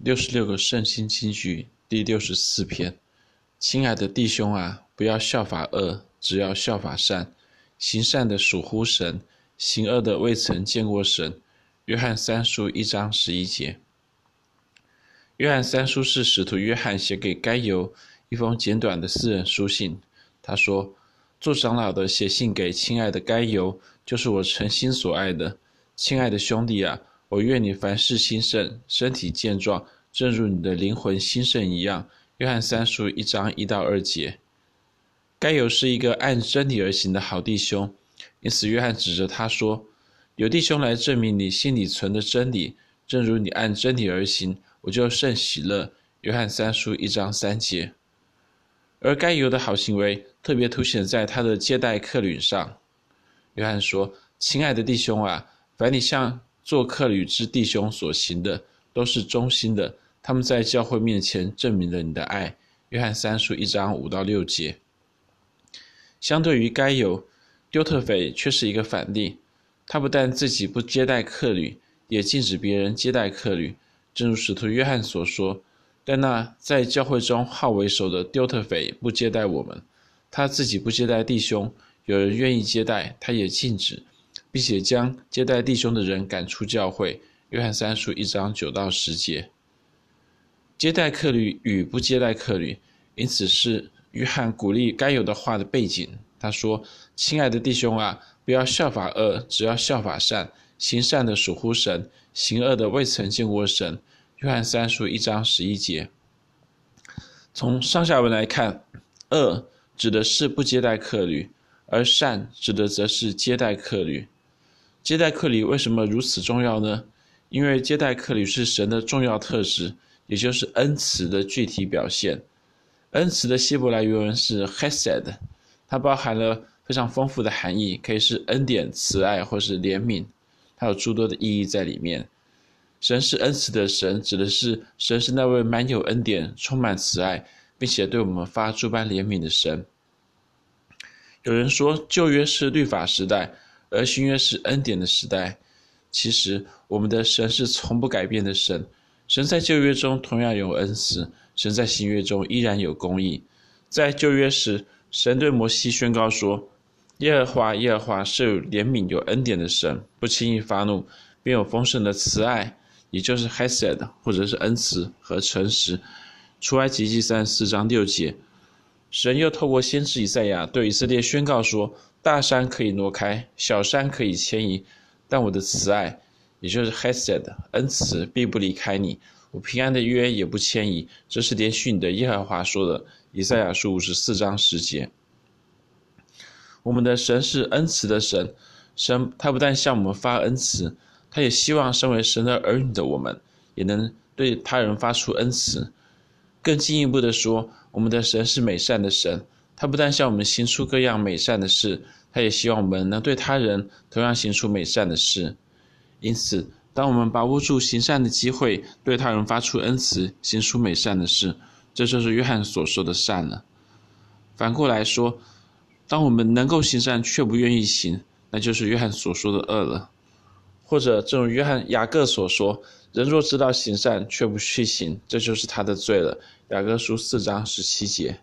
六十六个圣经金句第六十四篇，亲爱的弟兄啊，不要效法恶，只要效法善。行善的属乎神，行恶的未曾见过神。约翰三书一章十一节。约翰三书是使徒约翰写给该犹一封简短的私人书信。他说：“做长老的写信给亲爱的该犹，就是我诚心所爱的。亲爱的兄弟啊。”我愿你凡事兴盛，身体健壮，正如你的灵魂兴盛一样。约翰三书一章一到二节。该犹是一个按真理而行的好弟兄，因此约翰指着他说：“有弟兄来证明你心里存的真理，正如你按真理而行，我就甚喜乐。”约翰三书一章三节。而该犹的好行为特别凸显在他的接待客旅上。约翰说：“亲爱的弟兄啊，凡你向……”做客旅之弟兄所行的都是忠心的，他们在教会面前证明了你的爱。约翰三书一章五到六节。相对于该犹，丢特腓却是一个反例。他不但自己不接待客旅，也禁止别人接待客旅。正如使徒约翰所说：“但那在教会中好为首的丢特腓不接待我们，他自己不接待弟兄，有人愿意接待，他也禁止。”并且将接待弟兄的人赶出教会。约翰三书一章九到十节。接待客旅与不接待客旅，因此是约翰鼓励该有的话的背景。他说：“亲爱的弟兄啊，不要效法恶，只要效法善。行善的属乎神，行恶的未曾见过神。”约翰三书一章十一节。从上下文来看，恶指的是不接待客旅，而善指的则是接待客旅。接待客旅为什么如此重要呢？因为接待客旅是神的重要特质，也就是恩慈的具体表现。恩慈的希伯来原文是 hesed，它包含了非常丰富的含义，可以是恩典、慈爱或是怜悯，它有诸多的意义在里面。神是恩慈的神，指的是神是那位满有恩典、充满慈爱，并且对我们发诸般怜悯的神。有人说旧约是律法时代。而新约是恩典的时代，其实我们的神是从不改变的神。神在旧约中同样有恩慈，神在新约中依然有公义。在旧约时，神对摩西宣告说：“耶和华耶和华是有怜悯、有恩典的神，不轻易发怒，并有丰盛的慈爱，也就是 Hesed，或者是恩慈和诚实。”出埃及记三十四章六节。神又透过先知以赛亚对以色列宣告说。大山可以挪开，小山可以迁移，但我的慈爱，也就是 Hesed 恩慈，必不离开你。我平安的约也不迁移。这是连续你的耶和华说的。以赛亚书五十四章十节。我们的神是恩慈的神，神他不但向我们发恩慈，他也希望身为神的儿女的我们，也能对他人发出恩慈。更进一步的说，我们的神是美善的神。他不但向我们行出各样美善的事，他也希望我们能对他人同样行出美善的事。因此，当我们把握住行善的机会，对他人发出恩慈，行出美善的事，这就是约翰所说的善了。反过来说，当我们能够行善却不愿意行，那就是约翰所说的恶了。或者，正如约翰雅各所说：“人若知道行善却不去行，这就是他的罪了。”雅各书四章十七节。